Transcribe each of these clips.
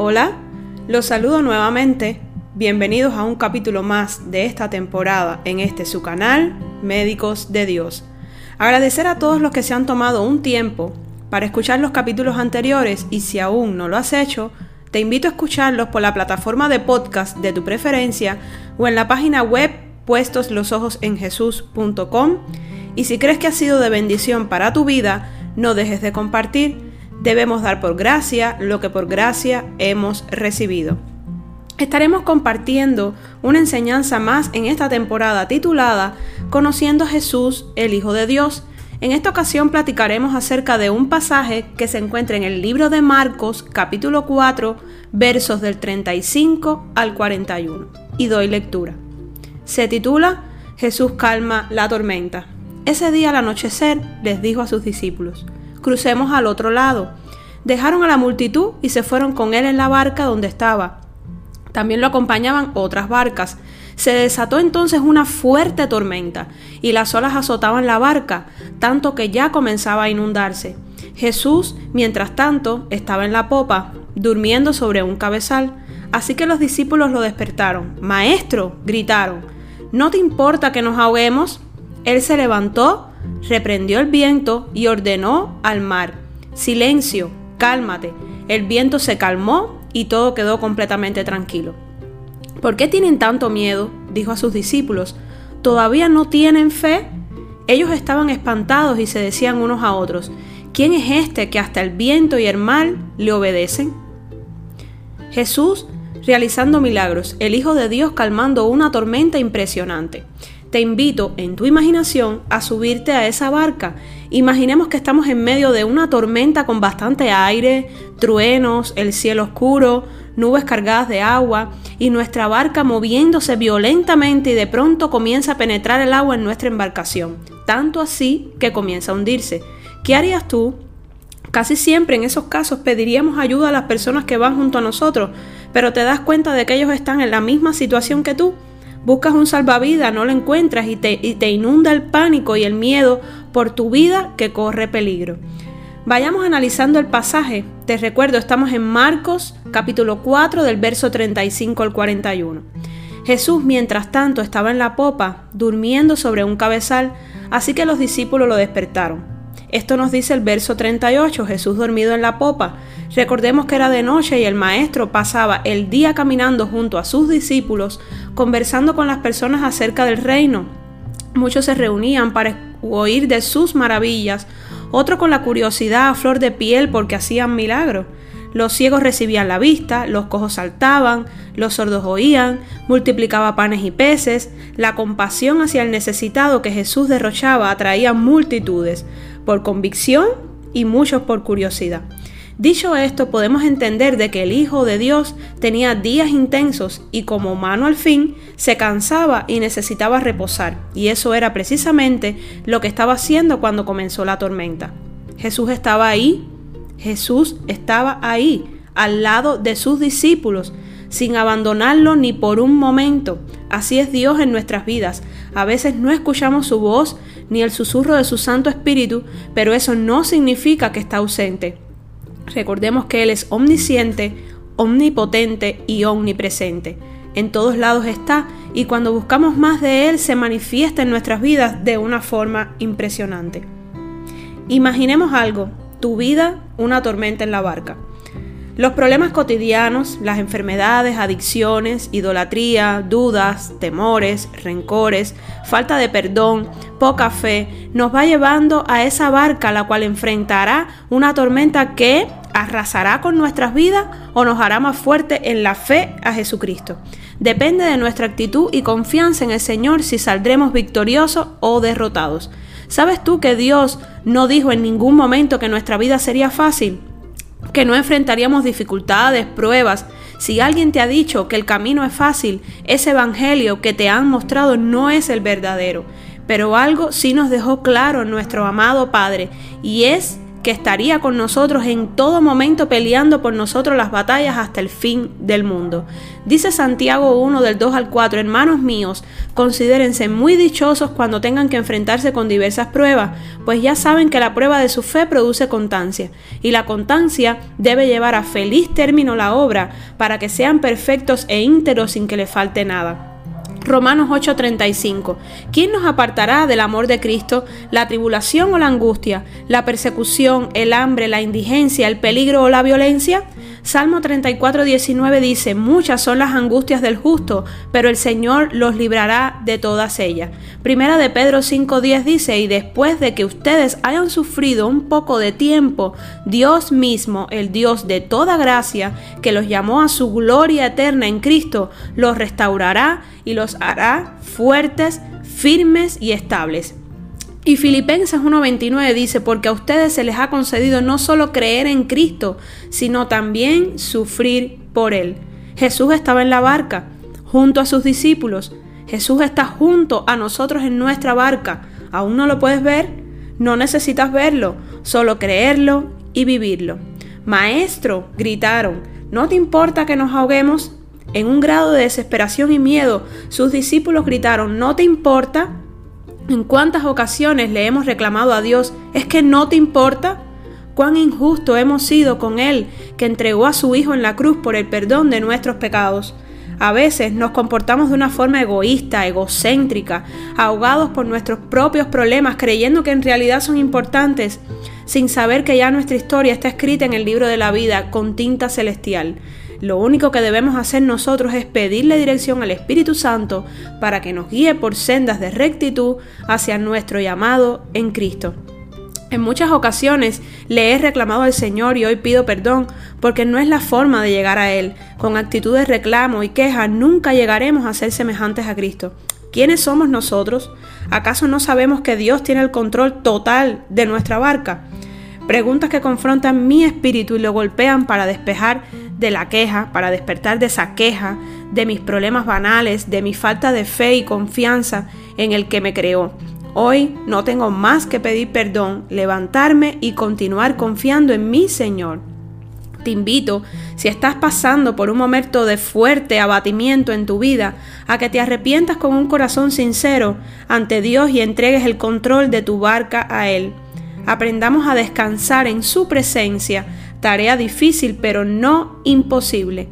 Hola, los saludo nuevamente. Bienvenidos a un capítulo más de esta temporada en este su canal, Médicos de Dios. Agradecer a todos los que se han tomado un tiempo para escuchar los capítulos anteriores y si aún no lo has hecho, te invito a escucharlos por la plataforma de podcast de tu preferencia o en la página web puestoslosojosenjesús.com y si crees que ha sido de bendición para tu vida, no dejes de compartir. Debemos dar por gracia lo que por gracia hemos recibido. Estaremos compartiendo una enseñanza más en esta temporada titulada Conociendo a Jesús, el Hijo de Dios. En esta ocasión platicaremos acerca de un pasaje que se encuentra en el libro de Marcos capítulo 4 versos del 35 al 41. Y doy lectura. Se titula Jesús calma la tormenta. Ese día al anochecer les dijo a sus discípulos, crucemos al otro lado. Dejaron a la multitud y se fueron con él en la barca donde estaba también lo acompañaban otras barcas. Se desató entonces una fuerte tormenta y las olas azotaban la barca, tanto que ya comenzaba a inundarse. Jesús, mientras tanto, estaba en la popa, durmiendo sobre un cabezal. Así que los discípulos lo despertaron. Maestro, gritaron, ¿no te importa que nos ahoguemos? Él se levantó, reprendió el viento y ordenó al mar, Silencio, cálmate. El viento se calmó y todo quedó completamente tranquilo. ¿Por qué tienen tanto miedo? dijo a sus discípulos. ¿Todavía no tienen fe? Ellos estaban espantados y se decían unos a otros, ¿quién es este que hasta el viento y el mar le obedecen? Jesús realizando milagros, el Hijo de Dios calmando una tormenta impresionante. Te invito en tu imaginación a subirte a esa barca. Imaginemos que estamos en medio de una tormenta con bastante aire, truenos, el cielo oscuro, nubes cargadas de agua y nuestra barca moviéndose violentamente y de pronto comienza a penetrar el agua en nuestra embarcación, tanto así que comienza a hundirse. ¿Qué harías tú? Casi siempre en esos casos pediríamos ayuda a las personas que van junto a nosotros, pero te das cuenta de que ellos están en la misma situación que tú Buscas un salvavidas, no lo encuentras y te, y te inunda el pánico y el miedo por tu vida que corre peligro. Vayamos analizando el pasaje. Te recuerdo, estamos en Marcos capítulo 4 del verso 35 al 41. Jesús, mientras tanto, estaba en la popa, durmiendo sobre un cabezal, así que los discípulos lo despertaron. Esto nos dice el verso 38, Jesús dormido en la popa. Recordemos que era de noche y el maestro pasaba el día caminando junto a sus discípulos, conversando con las personas acerca del reino. Muchos se reunían para oír de sus maravillas, otros con la curiosidad a flor de piel porque hacían milagros. Los ciegos recibían la vista, los cojos saltaban, los sordos oían, multiplicaba panes y peces, la compasión hacia el necesitado que Jesús derrochaba atraía multitudes por convicción y muchos por curiosidad. Dicho esto, podemos entender de que el Hijo de Dios tenía días intensos y como humano al fin se cansaba y necesitaba reposar, y eso era precisamente lo que estaba haciendo cuando comenzó la tormenta. Jesús estaba ahí, Jesús estaba ahí, al lado de sus discípulos, sin abandonarlo ni por un momento. Así es Dios en nuestras vidas. A veces no escuchamos su voz ni el susurro de su Santo Espíritu, pero eso no significa que está ausente. Recordemos que Él es omnisciente, omnipotente y omnipresente. En todos lados está y cuando buscamos más de Él se manifiesta en nuestras vidas de una forma impresionante. Imaginemos algo, tu vida una tormenta en la barca. Los problemas cotidianos, las enfermedades, adicciones, idolatría, dudas, temores, rencores, falta de perdón, poca fe, nos va llevando a esa barca la cual enfrentará una tormenta que arrasará con nuestras vidas o nos hará más fuerte en la fe a Jesucristo. Depende de nuestra actitud y confianza en el Señor si saldremos victoriosos o derrotados. ¿Sabes tú que Dios no dijo en ningún momento que nuestra vida sería fácil? que no enfrentaríamos dificultades, pruebas. Si alguien te ha dicho que el camino es fácil, ese evangelio que te han mostrado no es el verdadero. Pero algo sí nos dejó claro nuestro amado Padre, y es que estaría con nosotros en todo momento peleando por nosotros las batallas hasta el fin del mundo. Dice Santiago 1 del 2 al 4, hermanos míos, considérense muy dichosos cuando tengan que enfrentarse con diversas pruebas, pues ya saben que la prueba de su fe produce constancia, y la constancia debe llevar a feliz término la obra, para que sean perfectos e ínteros sin que le falte nada. Romanos 8:35. ¿Quién nos apartará del amor de Cristo? ¿La tribulación o la angustia? ¿La persecución, el hambre, la indigencia, el peligro o la violencia? Salmo 34:19 dice, muchas son las angustias del justo, pero el Señor los librará de todas ellas. Primera de Pedro 5:10 dice, y después de que ustedes hayan sufrido un poco de tiempo, Dios mismo, el Dios de toda gracia, que los llamó a su gloria eterna en Cristo, los restaurará y los hará fuertes, firmes y estables. Y Filipenses 1:29 dice, porque a ustedes se les ha concedido no solo creer en Cristo, sino también sufrir por Él. Jesús estaba en la barca, junto a sus discípulos. Jesús está junto a nosotros en nuestra barca. ¿Aún no lo puedes ver? No necesitas verlo, solo creerlo y vivirlo. Maestro, gritaron, ¿no te importa que nos ahoguemos? En un grado de desesperación y miedo, sus discípulos gritaron, ¿no te importa? ¿En cuántas ocasiones le hemos reclamado a Dios, ¿es que no te importa? Cuán injusto hemos sido con Él, que entregó a su Hijo en la cruz por el perdón de nuestros pecados. A veces nos comportamos de una forma egoísta, egocéntrica, ahogados por nuestros propios problemas, creyendo que en realidad son importantes, sin saber que ya nuestra historia está escrita en el libro de la vida con tinta celestial. Lo único que debemos hacer nosotros es pedirle dirección al Espíritu Santo para que nos guíe por sendas de rectitud hacia nuestro llamado en Cristo. En muchas ocasiones le he reclamado al Señor y hoy pido perdón porque no es la forma de llegar a Él. Con actitud de reclamo y queja nunca llegaremos a ser semejantes a Cristo. ¿Quiénes somos nosotros? ¿Acaso no sabemos que Dios tiene el control total de nuestra barca? Preguntas que confrontan mi espíritu y lo golpean para despejar de la queja, para despertar de esa queja, de mis problemas banales, de mi falta de fe y confianza en el que me creó. Hoy no tengo más que pedir perdón, levantarme y continuar confiando en mi Señor. Te invito, si estás pasando por un momento de fuerte abatimiento en tu vida, a que te arrepientas con un corazón sincero ante Dios y entregues el control de tu barca a Él. Aprendamos a descansar en su presencia, tarea difícil pero no imposible.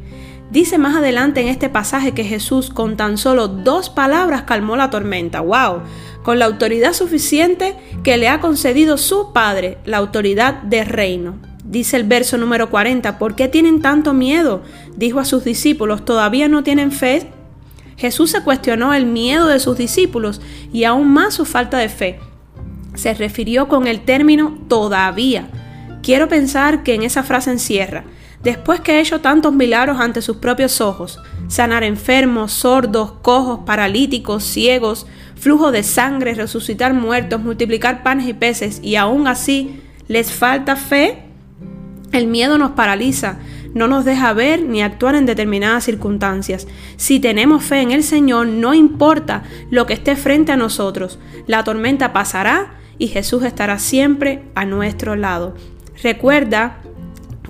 Dice más adelante en este pasaje que Jesús con tan solo dos palabras calmó la tormenta. ¡Wow! Con la autoridad suficiente que le ha concedido su Padre, la autoridad de reino. Dice el verso número 40, ¿por qué tienen tanto miedo? Dijo a sus discípulos, ¿todavía no tienen fe? Jesús se cuestionó el miedo de sus discípulos y aún más su falta de fe. Se refirió con el término todavía. Quiero pensar que en esa frase encierra, después que he hecho tantos milagros ante sus propios ojos, sanar enfermos, sordos, cojos, paralíticos, ciegos, flujo de sangre, resucitar muertos, multiplicar panes y peces, y aún así les falta fe, el miedo nos paraliza, no nos deja ver ni actuar en determinadas circunstancias. Si tenemos fe en el Señor, no importa lo que esté frente a nosotros, la tormenta pasará y Jesús estará siempre a nuestro lado. Recuerda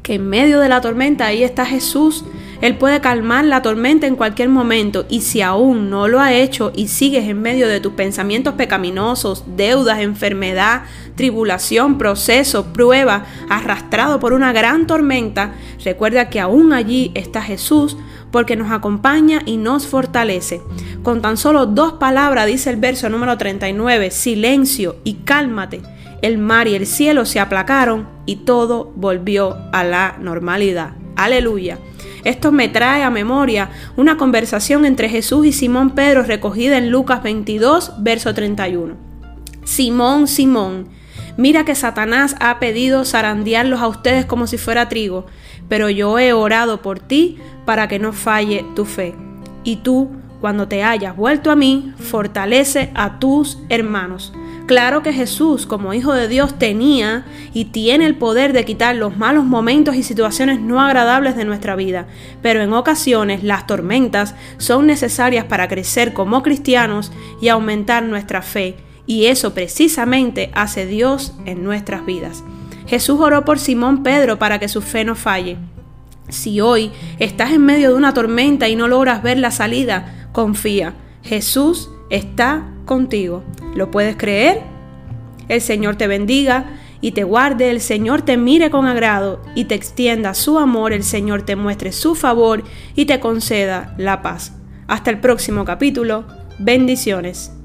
que en medio de la tormenta ahí está Jesús. Él puede calmar la tormenta en cualquier momento y si aún no lo ha hecho y sigues en medio de tus pensamientos pecaminosos, deudas, enfermedad, tribulación, proceso, prueba, arrastrado por una gran tormenta, recuerda que aún allí está Jesús porque nos acompaña y nos fortalece. Con tan solo dos palabras dice el verso número 39, silencio y cálmate el mar y el cielo se aplacaron y todo volvió a la normalidad. Aleluya. Esto me trae a memoria una conversación entre Jesús y Simón Pedro recogida en Lucas 22, verso 31. Simón, Simón, mira que Satanás ha pedido zarandearlos a ustedes como si fuera trigo, pero yo he orado por ti para que no falle tu fe. Y tú, cuando te hayas vuelto a mí, fortalece a tus hermanos. Claro que Jesús, como Hijo de Dios, tenía y tiene el poder de quitar los malos momentos y situaciones no agradables de nuestra vida, pero en ocasiones las tormentas son necesarias para crecer como cristianos y aumentar nuestra fe, y eso precisamente hace Dios en nuestras vidas. Jesús oró por Simón Pedro para que su fe no falle. Si hoy estás en medio de una tormenta y no logras ver la salida, confía. Jesús está contigo. ¿Lo puedes creer? El Señor te bendiga y te guarde, el Señor te mire con agrado y te extienda su amor, el Señor te muestre su favor y te conceda la paz. Hasta el próximo capítulo. Bendiciones.